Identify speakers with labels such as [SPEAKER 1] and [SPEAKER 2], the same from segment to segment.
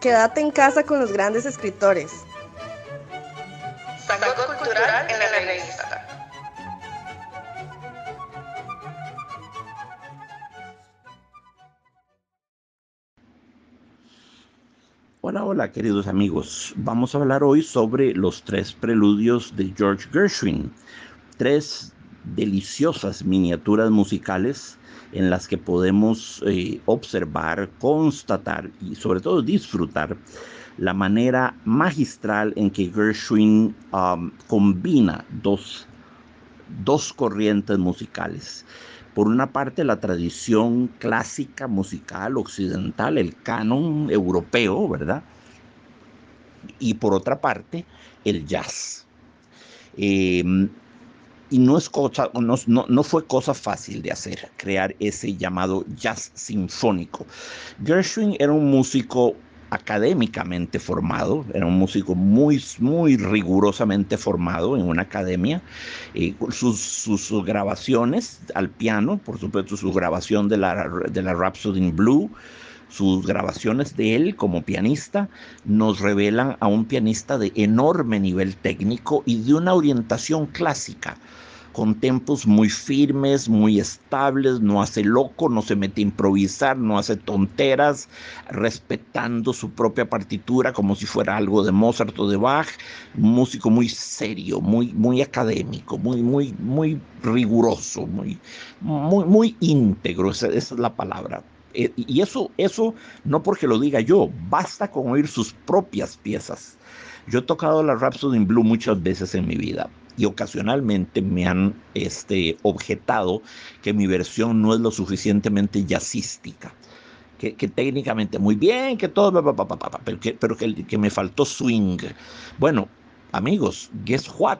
[SPEAKER 1] Quédate en casa con los grandes escritores.
[SPEAKER 2] Cultural en la revista.
[SPEAKER 3] Hola, hola queridos amigos. Vamos a hablar hoy sobre los tres preludios de George Gershwin. Tres deliciosas miniaturas musicales en las que podemos eh, observar, constatar y sobre todo disfrutar la manera magistral en que Gershwin um, combina dos, dos corrientes musicales. Por una parte, la tradición clásica musical occidental, el canon europeo, ¿verdad? Y por otra parte, el jazz. Em, y no, fue cosa fácil de hacer, crear ese llamado jazz sinfónico. Gershwin era un músico académicamente formado, era un músico muy, muy rigurosamente formado en una academia. Eh, sus, sus, grabaciones al piano, por supuesto su grabación de la, de la Rhapsody in Blue, sus grabaciones de él como pianista nos revelan a un pianista de enorme nivel técnico y de una orientación clásica con tempos muy firmes, muy estables, no hace loco, no se mete a improvisar, no hace tonteras, respetando su propia partitura como si fuera algo de Mozart o de Bach, músico muy serio, muy, muy académico, muy, muy, muy riguroso, muy, muy, muy íntegro, esa es la palabra. Eh, y eso, eso no porque lo diga yo, basta con oír sus propias piezas. Yo he tocado la Rhapsody in Blue muchas veces en mi vida y ocasionalmente me han este, objetado que mi versión no es lo suficientemente jazzística. Que, técnicamente muy bien, que todo, pero que, pero que, que me faltó swing. Bueno, amigos, guess what?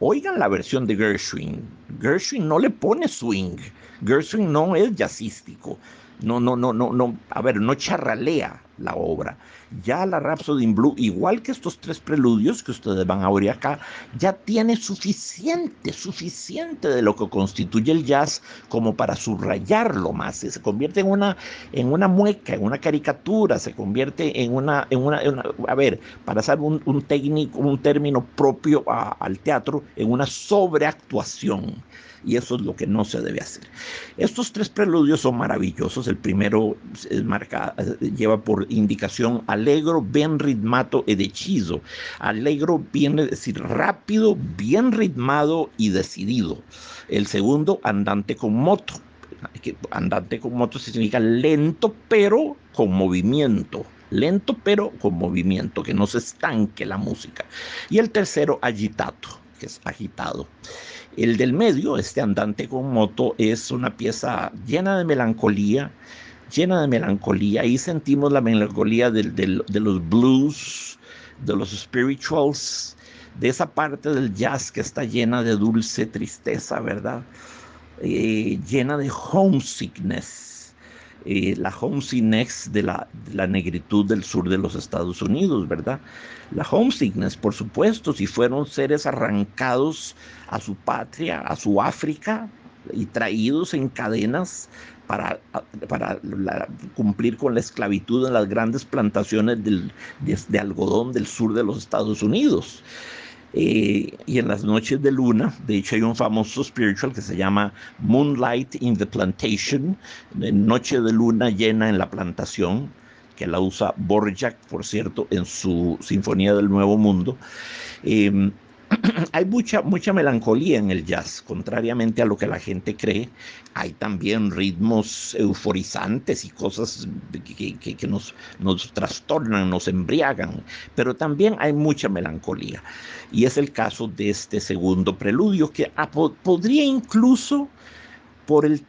[SPEAKER 3] Oigan la versión de Gershwin. Gershwin no le pone swing. Gershwin no es jazzístico no, no, no, no, no, a ver, no charralea la obra. Ya la Rhapsody in Blue, igual que estos tres preludios que ustedes van a oír acá, ya tiene suficiente, suficiente de lo que constituye el jazz como para subrayarlo más. Se convierte en una, en una mueca, en una caricatura, se convierte en una, en una, a ver, para hacer un, técnico, un término propio al teatro, en una sobreactuación y eso es lo que no se debe hacer. Estos tres preludios son maravillosos. El primero es marca, lleva por indicación alegro, bien ritmato e deciso. Alegro viene decir rápido, bien ritmado y decidido. El segundo, andante con moto. Andante con moto significa lento pero con movimiento lento pero con movimiento, que no se estanque la música. Y el tercero, agitato, que es agitado. El del medio, este andante con moto, es una pieza llena de melancolía, llena de melancolía. Ahí sentimos la melancolía de, los blues, de los spirituals, de esa parte del jazz que está llena de dulce tristeza, ¿verdad? Eh, llena de homesickness eh, la homesickness de la, de la negritud del sur de los Estados Unidos, ¿verdad? La homesickness, por supuesto, si fueron seres arrancados a su patria, a su África, y traídos en cadenas para, para cumplir con la esclavitud en las grandes plantaciones de, algodón del sur de los Estados Unidos. Eh, y en las noches de luna, de hecho hay un famoso spiritual que se llama Moonlight in the Plantation, Noche de luna llena en la plantación, que la usa Borjak, por cierto, en su Sinfonía del Nuevo Mundo. Em, hay mucha, mucha melancolía en el jazz, contrariamente a lo que la gente cree. Hay también ritmos euforizantes y cosas que, nos, nos, trastornan, nos embriagan, pero también hay mucha melancolía. Y es el caso de este segundo preludio, que podría incluso, por el,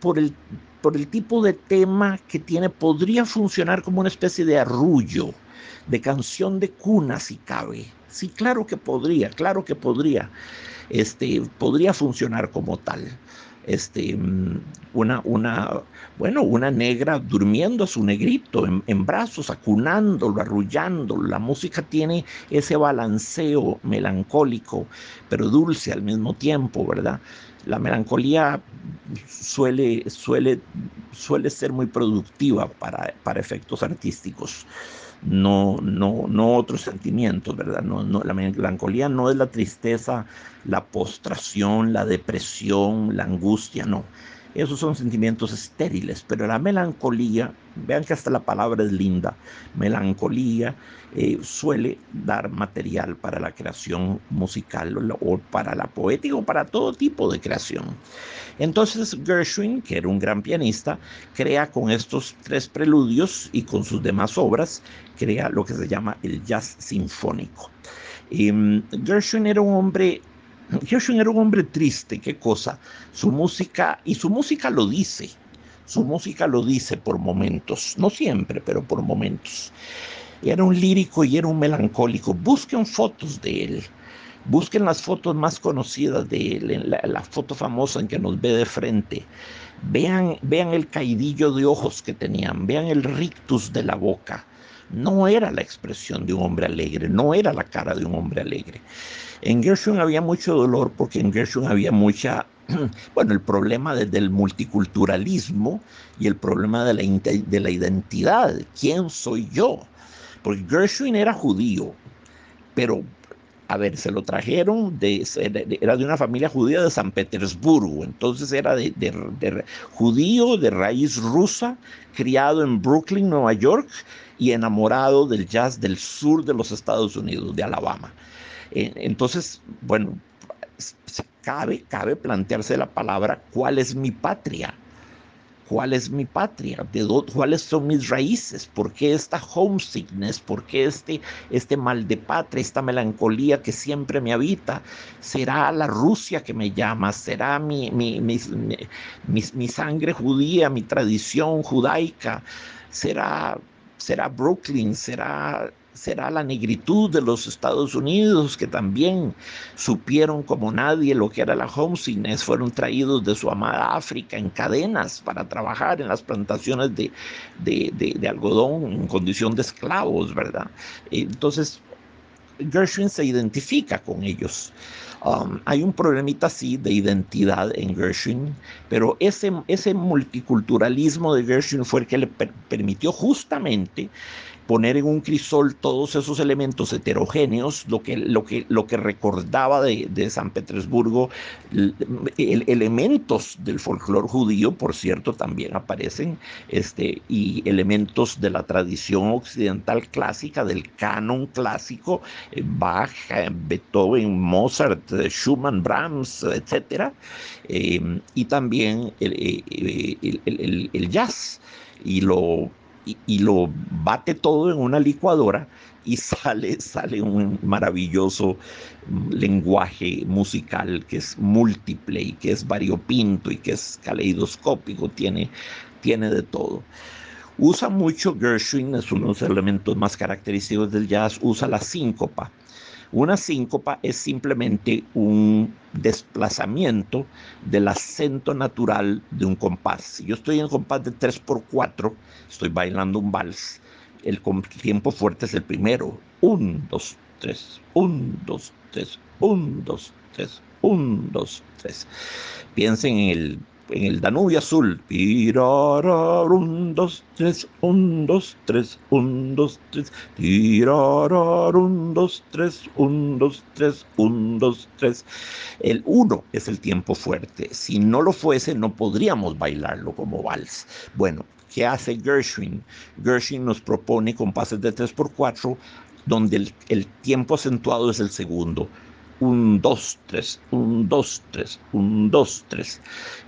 [SPEAKER 3] por, el, por el tipo de tema que tiene, podría funcionar como una especie de arrullo, de canción de cuna, si cabe Sí, claro que podría, claro que podría. Este, podría funcionar como tal. Este, mm, una, una, bueno, una negra durmiendo a su negrito en, brazos, acunándolo, arrullándolo. La música tiene ese balanceo melancólico, pero dulce al mismo tiempo, ¿verdad? La melancolía suele, suele, suele ser muy productiva para, para efectos artísticos no, no, no otros sentimientos, ¿verdad? No, no, la melancolía no es la tristeza, la postración, la depresión, la angustia, no. Esos son sentimientos estériles, pero la melancolía, vean que hasta la palabra es linda, melancolía eh, suele dar material para la creación musical o para la poética o para todo tipo de creación. Entonces Gershwin, que era un gran pianista, crea con estos tres preludios y con sus demás obras, crea lo que se llama el jazz sinfónico. Em, Gershwin era un hombre Gershwin era un hombre triste, qué cosa. Su música, y su música lo dice, su música lo dice por momentos, no siempre, pero por momentos. Era un lírico y era un melancólico. Busquen fotos de él. Busquen las fotos más conocidas de él, en la, foto famosa en que nos ve de frente. Vean, vean el caidillo de ojos que tenían, vean el rictus de la boca. No era la expresión de un hombre alegre, no era la cara de un hombre alegre. En Gershwin había mucho dolor porque en Gershwin había mucha, bueno, el problema del multiculturalismo y el problema de la, de la identidad. ¿Quién soy yo? Porque Gershwin era judío, pero a ver, se lo trajeron, de, era de una familia judía de San Petersburgo, entonces era de, de, judío de raíz rusa, criado en Brooklyn, Nueva York, y enamorado del jazz del sur de los Estados Unidos, de Alabama. Entonces, bueno, cabe, cabe plantearse la palabra, ¿cuál es mi patria? ¿Cuál es mi patria? ¿De ¿Cuáles son mis raíces? ¿Por qué esta homesickness? ¿Por qué este, este mal de patria, esta melancolía que siempre me habita? ¿Será la Rusia que me llama? ¿Será mi, mi, mi, mi sangre judía, mi tradición judaica? ¿Será, será Brooklyn? ¿Será será la negritud de los Estados Unidos, que también supieron como nadie lo que era la homesickness, fueron traídos de su amada África en cadenas para trabajar en las plantaciones de, de, algodón en condición de esclavos, ¿verdad? Entonces, Gershwin se identifica con ellos. Um, hay un problemita así de identidad en Gershwin, pero ese, ese multiculturalismo de Gershwin fue el que le permitió justamente poner en un crisol todos esos elementos heterogéneos, lo que, lo que, lo que recordaba de, de San Petersburgo, elementos del folclore judío, por cierto, también aparecen, este, y elementos de la tradición occidental clásica, del canon clásico, eh, Bach, eh, Beethoven, Mozart, eh, Schumann, Brahms, etc. y también el, el jazz y lo y, lo bate todo en una licuadora y sale, sale un maravilloso lenguaje musical que es múltiple y que es variopinto y que es caleidoscópico, tiene, tiene de todo. Usa mucho Gershwin, es uno de los elementos más característicos del jazz, usa la síncopa. Una síncopa es simplemente un desplazamiento del acento natural de un compás. Si yo estoy en compás de 3x4, estoy bailando un vals, el tiempo fuerte es el primero. 1, 2, 3, 1, 2, 3, 1, 2, 3, 1, 2, 3. Piensen en el en el Danubio Azul. Un, dos, tres, un, dos, tres, un, dos, tres. Un, dos, tres, un, dos, tres, un, dos, tres. El uno es el tiempo fuerte. Si no lo fuese, no podríamos bailarlo como vals. Bueno, ¿qué hace Gershwin? Gershwin nos propone compases de 3 por 4 donde el, el tiempo acentuado es el segundo un, dos, tres, un, dos, tres, un, dos, tres.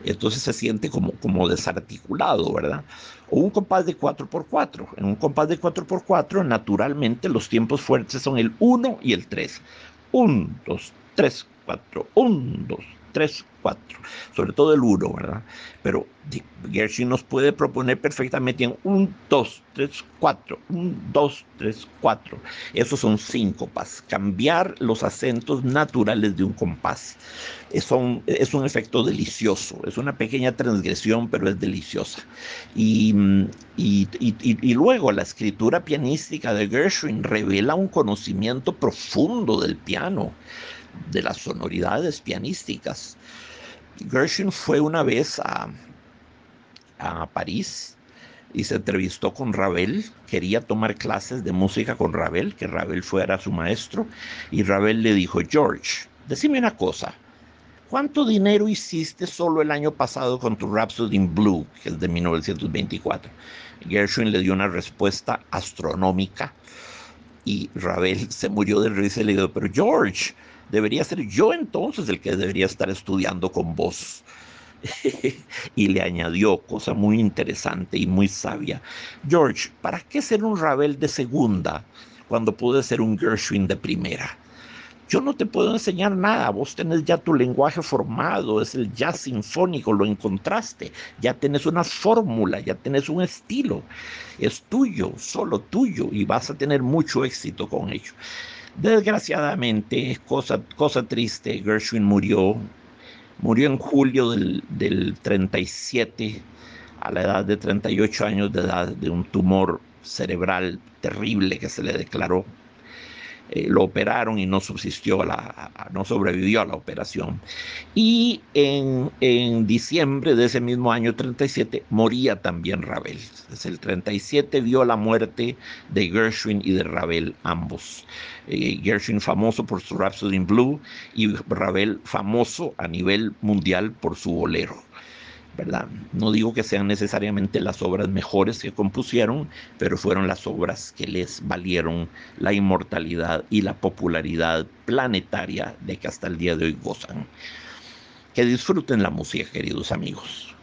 [SPEAKER 3] Entonces se siente como, como desarticulado, ¿verdad? O un compás de 4x4. En un compás de 4x4, naturalmente los tiempos fuertes son el 1 y el 3. 1, 2, 3, 4, 1, 2, 3, 4, sobre todo el 1, ¿verdad? Pero Gershwin nos puede proponer perfectamente en 1, 2, 3, 4, 1, 2, 3, 4. Esos son síncopas, cambiar los acentos naturales de un compás. Es un, es un efecto delicioso, es una pequeña transgresión, pero es deliciosa. Y, y, y, y luego la escritura pianística de Gershwin revela un conocimiento profundo del piano de las sonoridades pianísticas. Gershwin fue una vez a, a París y se entrevistó con Ravel, quería tomar clases de música con Ravel, que Ravel fuera su maestro, y Ravel le dijo, George, decime una cosa, ¿cuánto dinero hiciste solo el año pasado con tu Rhapsody in Blue, que es de 1924? Gershwin le dio una respuesta astronómica y Ravel se murió de risa y le dijo, pero George, debería ser yo entonces el que debería estar estudiando con vos. y le añadió cosa muy interesante y muy sabia. George, ¿para qué ser un Ravel de segunda cuando pude ser un Gershwin de primera? Yo no te puedo enseñar nada, vos tenés ya tu lenguaje formado, es el jazz sinfónico, lo encontraste, ya tenés una fórmula, ya tenés un estilo, es tuyo, solo tuyo, y vas a tener mucho éxito con ello. Desgraciadamente, cosa, cosa triste, Gershwin murió Murió en julio del, del 37, a la edad de 38 años de edad, de un tumor cerebral terrible que se le declaró. Eh, lo operaron y no subsistió, la, no sobrevivió a la operación. Y en, en, diciembre de ese mismo año 37 moría también Ravel. Desde el 37 vio la muerte de Gershwin y de Ravel ambos. Eh, Gershwin famoso por su Rhapsody in Blue y Ravel famoso a nivel mundial por su bolero. ¿Verdad? No digo que sean necesariamente las obras mejores que compusieron, pero fueron las obras que les valieron la inmortalidad y la popularidad planetaria de que hasta el día de hoy gozan. Que disfruten la música, queridos amigos.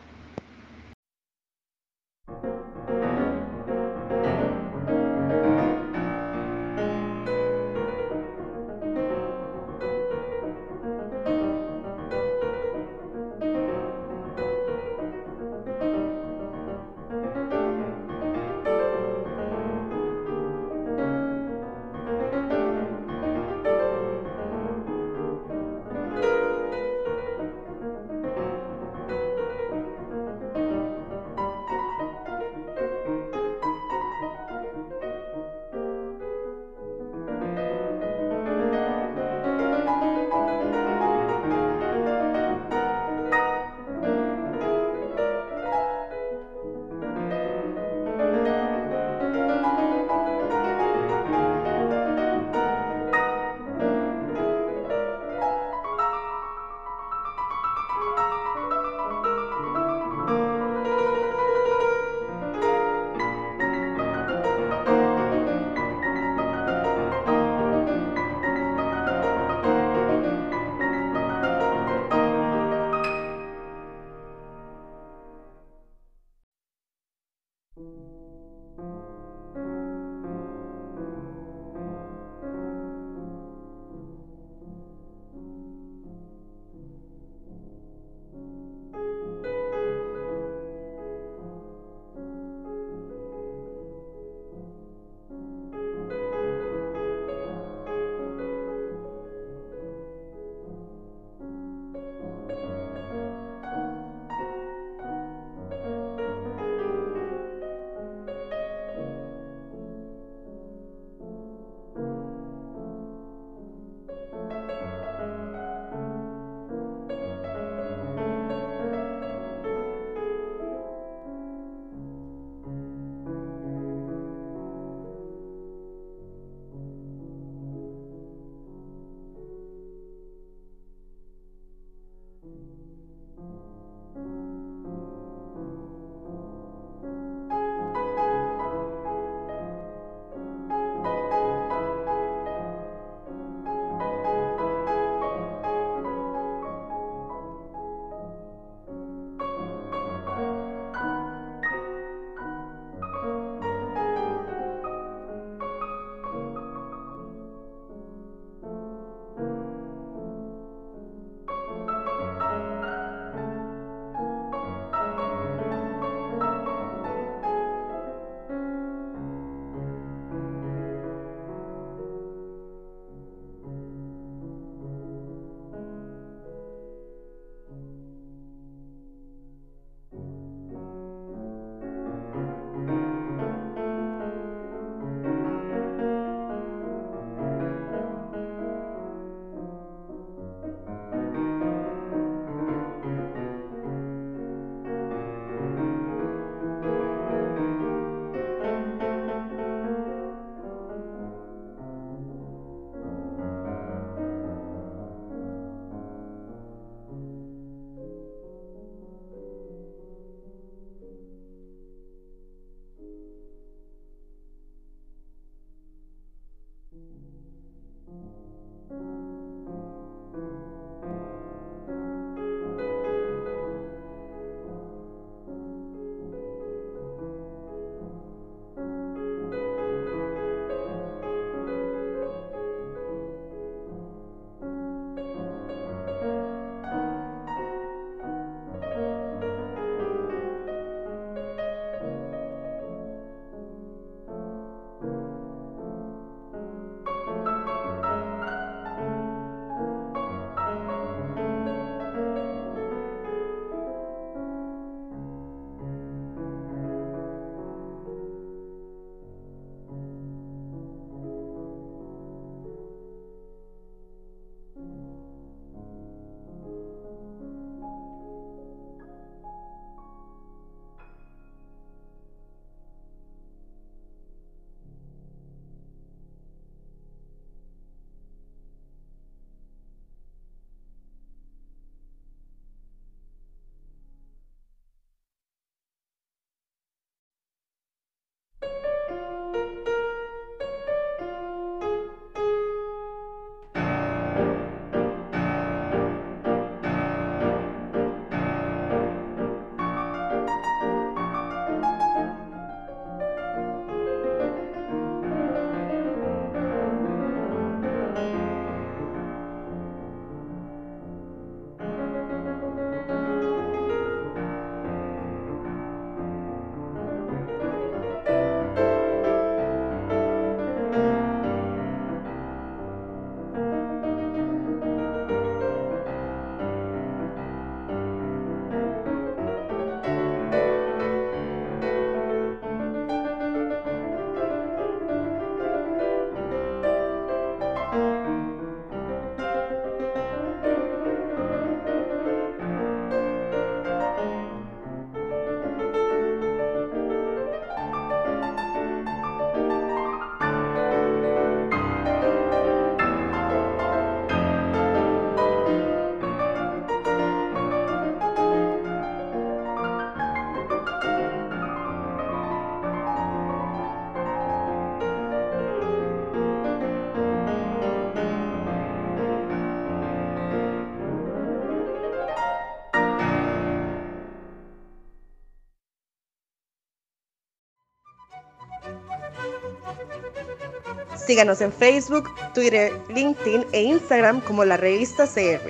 [SPEAKER 1] Síganos en Facebook, Twitter, LinkedIn e Instagram como la revista CR.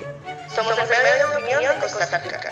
[SPEAKER 2] Somos el medio de de Costa Rica.